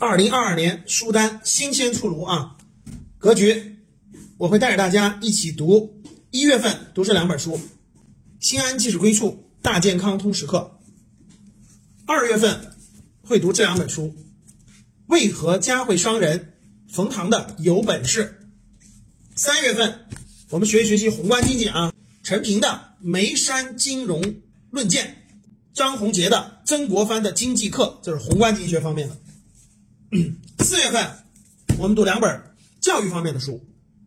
二零二二年书单新鲜出炉啊！格局，我会带着大家一起读。一月份读这两本书，《心安即是归处》《大健康通识课》。二月份会读这两本书，《为何家会伤人》冯唐的《有本事》。三月份我们学一学习宏观经济啊，陈平的《眉山金融论剑》，张宏杰的《曾国藩的经济课》，这是宏观经济学方面的。四月份，我们读两本教育方面的书，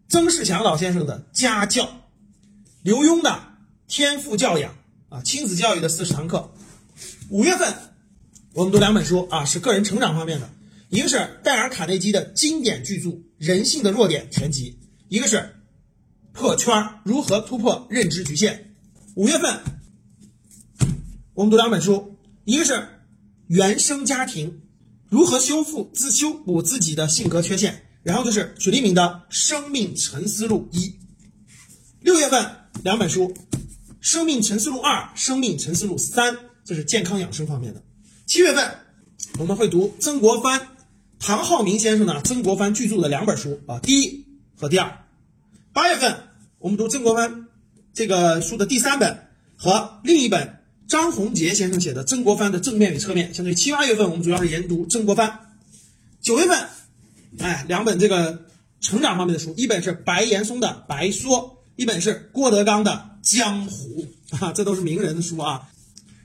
曾仕强老先生的《家教》，刘墉的《天赋教养》啊，亲子教育的四十堂课。五月份，我们读两本书啊，是个人成长方面的，一个是戴尔·卡内基的经典巨著《人性的弱点全集》，一个是《破圈：如何突破认知局限》。五月份，我们读两本书，一个是《原生家庭》。如何修复自修补自己的性格缺陷？然后就是许立明的《生命沉思录一》。六月份两本书，《生命沉思录二》《生命沉思录三》，这是健康养生方面的。七月份我们会读曾国藩、唐浩明先生的《曾国藩巨著》的两本书啊，第一和第二。八月份我们读曾国藩这个书的第三本和另一本。张宏杰先生写的《曾国藩的正面与侧面》，相对于七八月份，我们主要是研读曾国藩。九月份，哎，两本这个成长方面的书，一本是白岩松的《白说》，一本是郭德纲的《江湖》啊，这都是名人的书啊。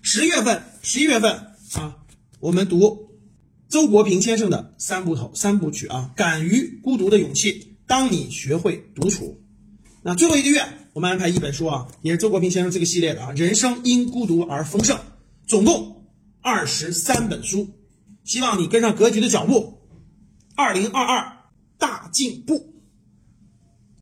十月份、十一月份啊，我们读周国平先生的三部头三部曲啊，《敢于孤独的勇气》，当你学会独处。那最后一个月。我们安排一本书啊，也是周国平先生这个系列的啊，《人生因孤独而丰盛》，总共二十三本书，希望你跟上格局的脚步，二零二二大进步。